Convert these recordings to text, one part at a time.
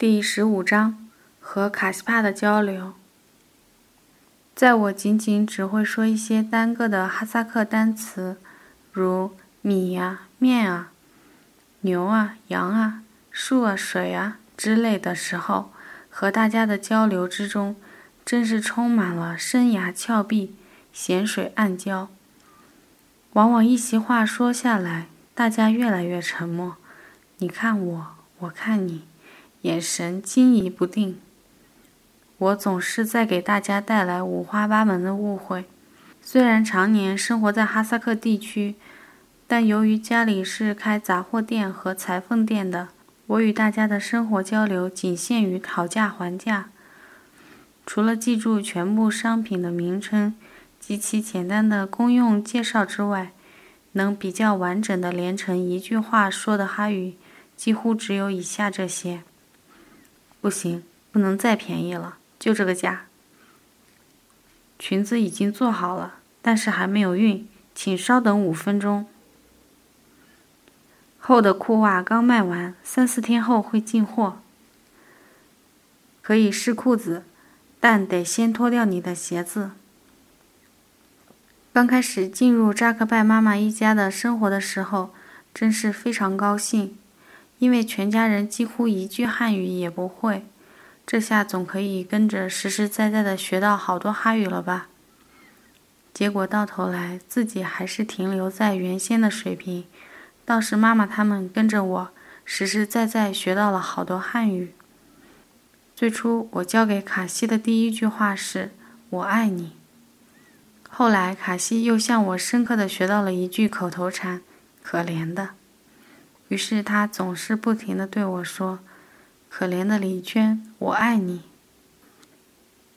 第十五章和卡西帕的交流。在我仅仅只会说一些单个的哈萨克单词，如米呀、面啊、牛啊、羊啊、树啊、水啊之类的时候，和大家的交流之中，真是充满了深崖峭壁、咸水暗礁。往往一席话说下来，大家越来越沉默。你看我，我看你。眼神惊疑不定，我总是在给大家带来五花八门的误会。虽然常年生活在哈萨克地区，但由于家里是开杂货店和裁缝店的，我与大家的生活交流仅限于讨价还价。除了记住全部商品的名称及其简单的公用介绍之外，能比较完整的连成一句话说的哈语，几乎只有以下这些。不行，不能再便宜了，就这个价。裙子已经做好了，但是还没有熨，请稍等五分钟。厚的裤袜刚卖完，三四天后会进货。可以试裤子，但得先脱掉你的鞋子。刚开始进入扎克拜妈妈一家的生活的时候，真是非常高兴。因为全家人几乎一句汉语也不会，这下总可以跟着实实在在的学到好多哈语了吧？结果到头来自己还是停留在原先的水平，倒是妈妈他们跟着我实实在在学到了好多汉语。最初我教给卡西的第一句话是“我爱你”，后来卡西又向我深刻的学到了一句口头禅：“可怜的。”于是他总是不停的对我说：“可怜的李娟，我爱你。”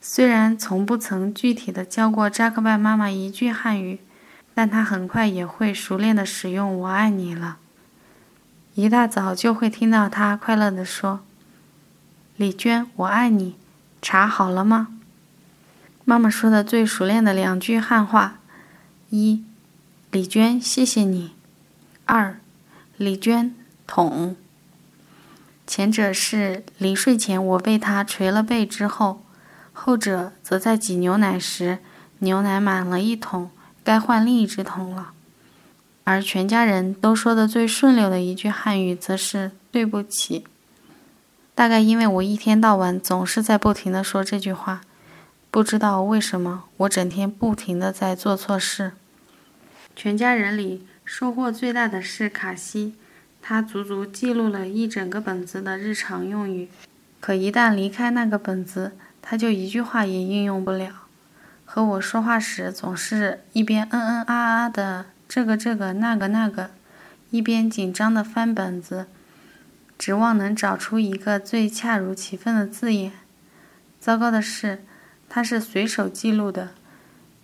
虽然从不曾具体的教过扎克拜妈妈一句汉语，但他很快也会熟练的使用“我爱你”了。一大早就会听到他快乐的说：“李娟，我爱你。”茶好了吗？妈妈说的最熟练的两句汉话：一，李娟，谢谢你；李娟桶。前者是临睡前我为他捶了背之后，后者则在挤牛奶时，牛奶满了一桶，该换另一只桶了。而全家人都说的最顺溜的一句汉语，则是对不起。大概因为我一天到晚总是在不停的说这句话，不知道为什么，我整天不停的在做错事。全家人里。收获最大的是卡西，他足足记录了一整个本子的日常用语，可一旦离开那个本子，他就一句话也应用不了。和我说话时，总是一边嗯嗯啊啊的这个这个那个那个，一边紧张的翻本子，指望能找出一个最恰如其分的字眼。糟糕的是，他是随手记录的，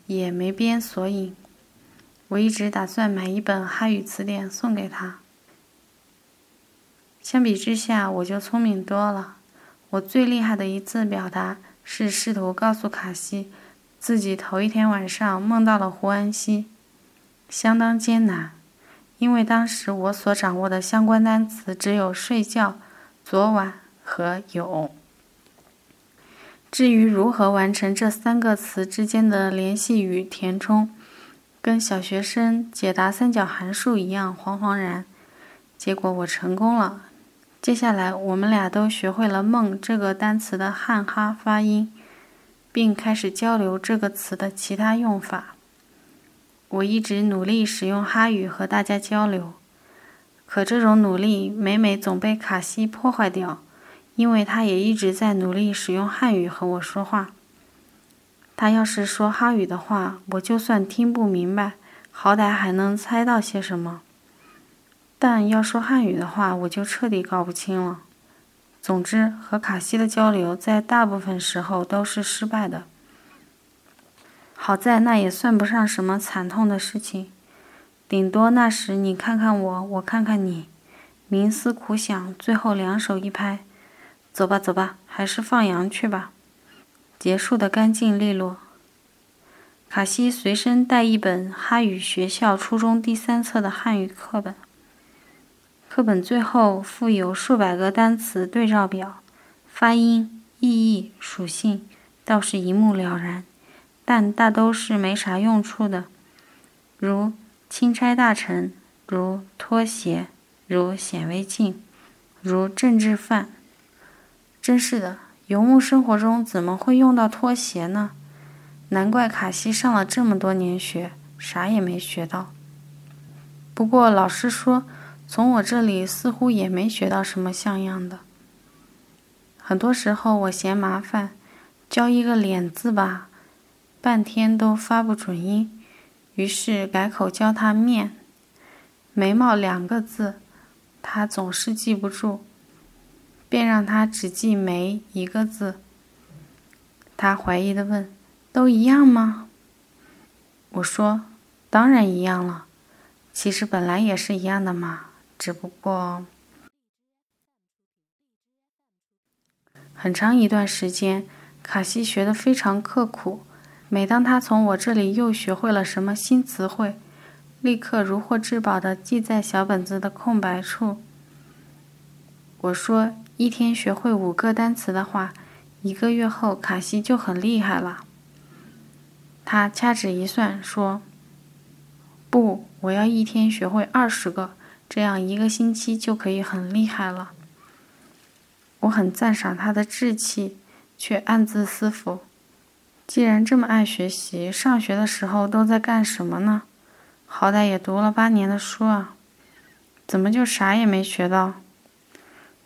也没编索引。我一直打算买一本哈语词典送给他。相比之下，我就聪明多了。我最厉害的一次表达是试图告诉卡西，自己头一天晚上梦到了胡安西，相当艰难，因为当时我所掌握的相关单词只有“睡觉”“昨晚”和“有”。至于如何完成这三个词之间的联系与填充，跟小学生解答三角函数一样惶惶然，结果我成功了。接下来我们俩都学会了“梦”这个单词的汉哈发音，并开始交流这个词的其他用法。我一直努力使用哈语和大家交流，可这种努力每每总被卡西破坏掉，因为他也一直在努力使用汉语和我说话。他要是说哈语的话，我就算听不明白，好歹还能猜到些什么；但要说汉语的话，我就彻底搞不清了。总之，和卡西的交流在大部分时候都是失败的。好在那也算不上什么惨痛的事情，顶多那时你看看我，我看看你，冥思苦想，最后两手一拍，走吧走吧，还是放羊去吧。结束的干净利落。卡西随身带一本哈语学校初中第三册的汉语课本，课本最后附有数百个单词对照表，发音、意义、属性倒是一目了然，但大都是没啥用处的，如钦差大臣，如拖鞋，如显微镜，如政治犯。真是的，游牧生活中怎么会用到拖鞋呢？难怪卡西上了这么多年学，啥也没学到。不过老师说，从我这里似乎也没学到什么像样的。很多时候我嫌麻烦，教一个“脸”字吧，半天都发不准音，于是改口教他“面”。眉毛两个字，他总是记不住，便让他只记“梅”一个字。他怀疑的问：“都一样吗？”我说：“当然一样了，其实本来也是一样的嘛，只不过……”很长一段时间，卡西学得非常刻苦。每当他从我这里又学会了什么新词汇，立刻如获至宝的记在小本子的空白处。我说：“一天学会五个单词的话，一个月后卡西就很厉害了。”他掐指一算，说：“不，我要一天学会二十个，这样一个星期就可以很厉害了。”我很赞赏他的志气，却暗自思忖：既然这么爱学习，上学的时候都在干什么呢？好歹也读了八年的书啊，怎么就啥也没学到？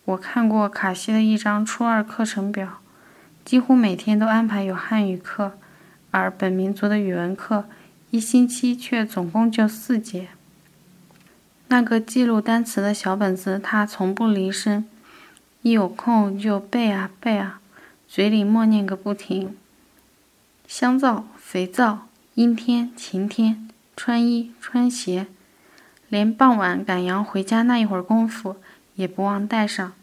我看过卡西的一张初二课程表，几乎每天都安排有汉语课，而本民族的语文课一星期却总共就四节。那个记录单词的小本子，他从不离身。一有空就背啊背啊，嘴里默念个不停。香皂、肥皂、阴天、晴天、穿衣、穿鞋，连傍晚赶羊回家那一会儿功夫也不忘带上。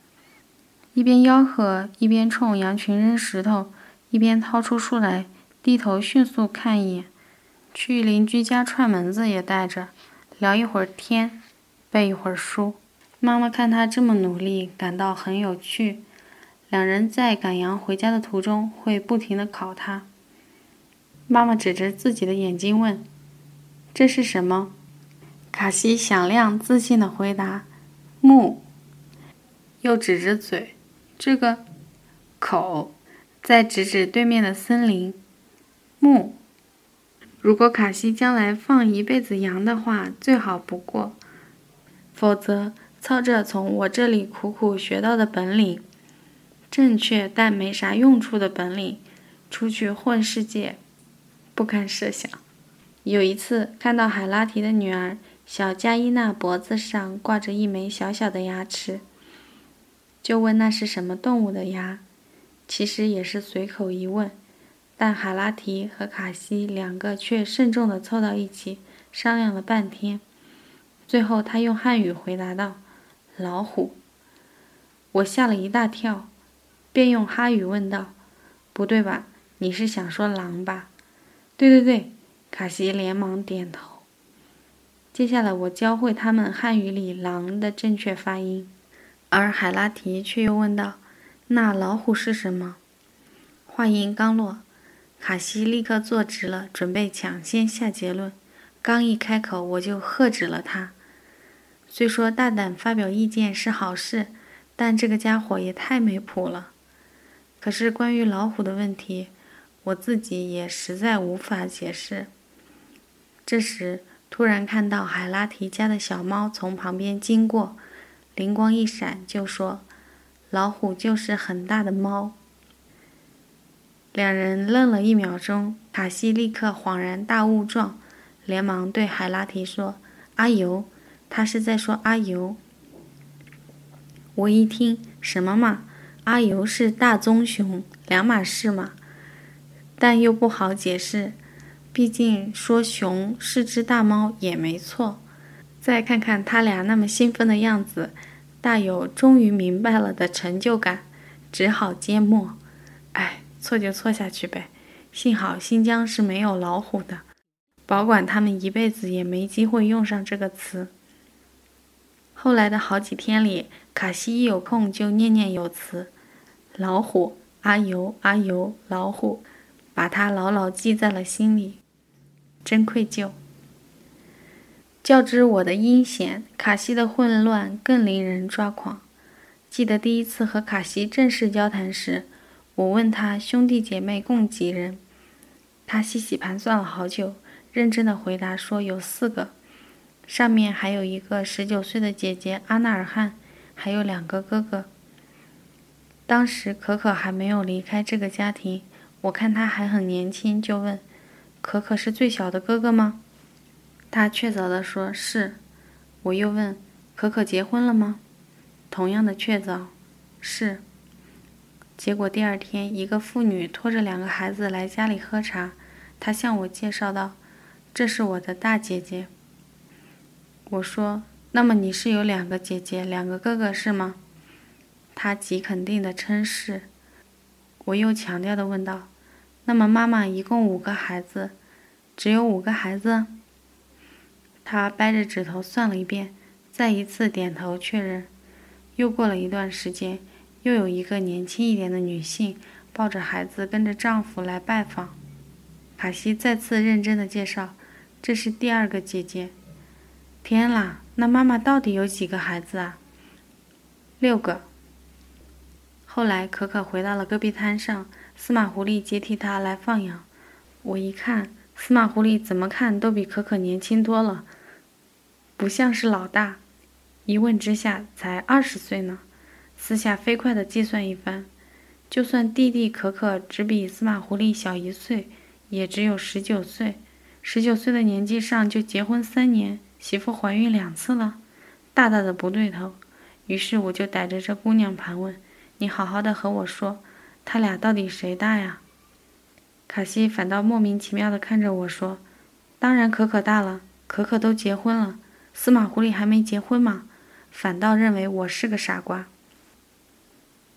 一边吆喝，一边冲羊群扔石头，一边掏出书来，低头迅速看一眼。去邻居家串门子也带着，聊一会儿天，背一会儿书。妈妈看他这么努力，感到很有趣。两人在赶羊回家的途中会不停地考他。妈妈指着自己的眼睛问：“这是什么？”卡西响亮自信地回答：“木。”又指着嘴：“这个口。”再指指对面的森林：“木。”如果卡西将来放一辈子羊的话，最好不过；否则。操着从我这里苦苦学到的本领，正确但没啥用处的本领，出去混世界，不堪设想。有一次看到海拉提的女儿小加伊娜脖子上挂着一枚小小的牙齿，就问那是什么动物的牙。其实也是随口一问，但海拉提和卡西两个却慎重地凑到一起商量了半天，最后他用汉语回答道。老虎，我吓了一大跳，便用哈语问道：“不对吧？你是想说狼吧？”“对对对。”卡西连忙点头。接下来我教会他们汉语里“狼”的正确发音，而海拉提却又问道：“那老虎是什么？”话音刚落，卡西立刻坐直了，准备抢先下结论。刚一开口，我就喝止了他。虽说大胆发表意见是好事，但这个家伙也太没谱了。可是关于老虎的问题，我自己也实在无法解释。这时，突然看到海拉提家的小猫从旁边经过，灵光一闪，就说：“老虎就是很大的猫。”两人愣了一秒钟，卡西立刻恍然大悟状，连忙对海拉提说：“阿尤。”他是在说阿尤。我一听，什么嘛？阿尤是大棕熊，两码事嘛。但又不好解释，毕竟说熊是只大猫也没错。再看看他俩那么兴奋的样子，大有终于明白了的成就感，只好缄默。哎，错就错下去呗。幸好新疆是没有老虎的，保管他们一辈子也没机会用上这个词。后来的好几天里，卡西一有空就念念有词，老虎，阿尤阿尤，老虎，把它牢牢记在了心里，真愧疚。较之我的阴险，卡西的混乱更令人抓狂。记得第一次和卡西正式交谈时，我问他兄弟姐妹共几人，他细细盘算了好久，认真的回答说有四个，上面还有一个十九岁的姐姐阿纳尔汗，还有两个哥哥。当时可可还没有离开这个家庭，我看他还很年轻，就问：“可可是最小的哥哥吗？”他确凿地说：“是。”我又问：“可可结婚了吗？”同样的确凿，是。结果第二天，一个妇女拖着两个孩子来家里喝茶，她向我介绍道：“这是我的大姐姐。”我说：“那么你是有两个姐姐，两个哥哥是吗？”她极肯定地称是。我又强调地问道：“那么妈妈一共五个孩子，只有五个孩子？”他掰着指头算了一遍，再一次点头确认。又过了一段时间，又有一个年轻一点的女性抱着孩子跟着丈夫来拜访。卡西再次认真的介绍：“这是第二个姐姐。”天啦，那妈妈到底有几个孩子啊？六个。后来可可回到了戈壁滩上，司马狐狸接替她来放养。我一看，司马狐狸怎么看都比可可年轻多了。不像是老大，一问之下才二十岁呢。私下飞快地计算一番，就算弟弟可可只比司马狐狸小一岁，也只有十九岁。十九岁的年纪上就结婚三年，媳妇怀孕两次了，大大的不对头。于是我就逮着这姑娘盘问：“你好好的和我说，他俩到底谁大呀？”卡西反倒莫名其妙地看着我说：“当然可可大了，可可都结婚了。”司马狐狸还没结婚嘛，反倒认为我是个傻瓜。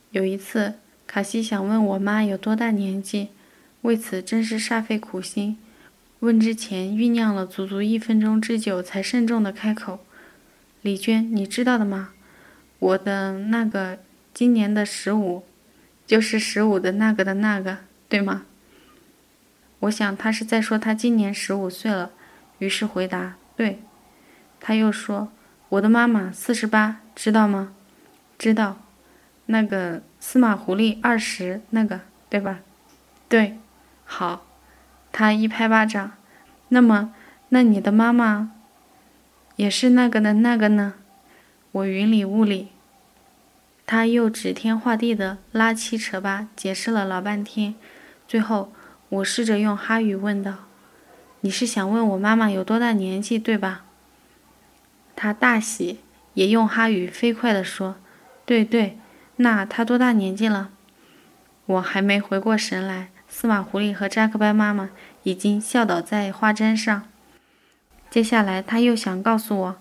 有一次，卡西想问我妈有多大年纪，为此真是煞费苦心。问之前酝酿了足足一分钟之久，才慎重的开口：“李娟，你知道的吗？我的那个今年的十五，就是十五的那个的那个，对吗？”我想他是在说他今年十五岁了，于是回答：“对。”他又说：“我的妈妈四十八，知道吗？知道。那个司马狐狸二十，那个对吧？对。好。”他一拍巴掌。那么，那你的妈妈也是那个的那个呢？我云里雾里。他又指天画地的拉七扯八，解释了老半天。最后，我试着用哈语问道：“你是想问我妈妈有多大年纪，对吧？”他大喜，也用哈语飞快地说：“对对，那他多大年纪了？”我还没回过神来，司马狐狸和扎克班妈妈已经笑倒在花毡上。接下来他又想告诉我，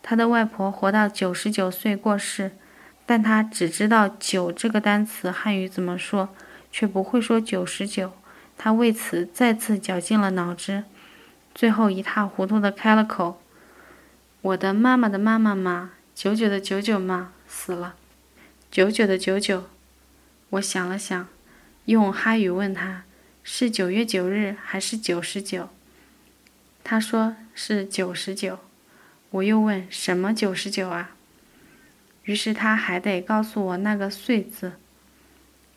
他的外婆活到九十九岁过世，但他只知道“九”这个单词汉语怎么说，却不会说九十九。他为此再次绞尽了脑汁，最后一塌糊涂地开了口。我的妈妈的妈妈嘛，九九的九九嘛，死了。九九的九九，我想了想，用哈语问他，是九月九日还是九十九？他说是九十九。我又问什么九十九啊？于是他还得告诉我那个岁字，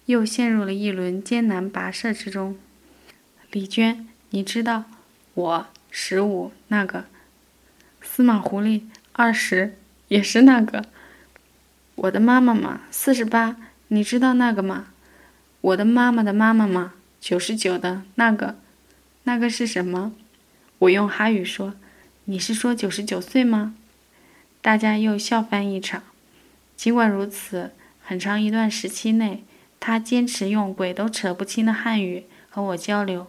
又陷入了一轮艰难跋涉之中。李娟，你知道我十五那个？司马狐狸二十也是那个，我的妈妈嘛四十八，你知道那个吗？我的妈妈的妈妈嘛九十九的那个，那个是什么？我用哈语说，你是说九十九岁吗？大家又笑翻一场。尽管如此，很长一段时期内，他坚持用鬼都扯不清的汉语和我交流，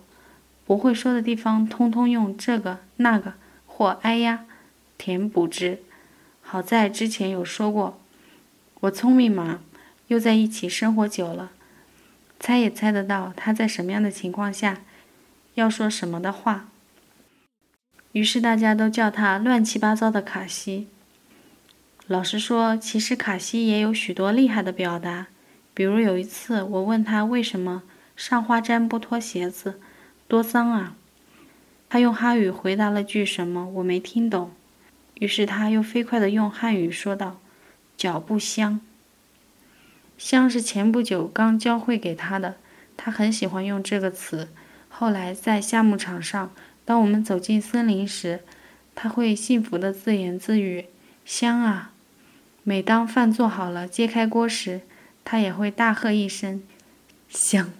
不会说的地方通通用这个那个或哎呀。填补之，好在之前有说过，我聪明嘛，又在一起生活久了，猜也猜得到他在什么样的情况下要说什么的话。于是大家都叫他乱七八糟的卡西。老实说，其实卡西也有许多厉害的表达，比如有一次，我问他为什么上花毡不脱鞋子，多脏啊！他用哈语回答了句什么，我没听懂。于是他又飞快地用汉语说道：“脚不香。”香是前不久刚教会给他的，他很喜欢用这个词。后来在夏牧场上，当我们走进森林时，他会幸福地自言自语：“香啊！”每当饭做好了，揭开锅时，他也会大喝一声：“香。”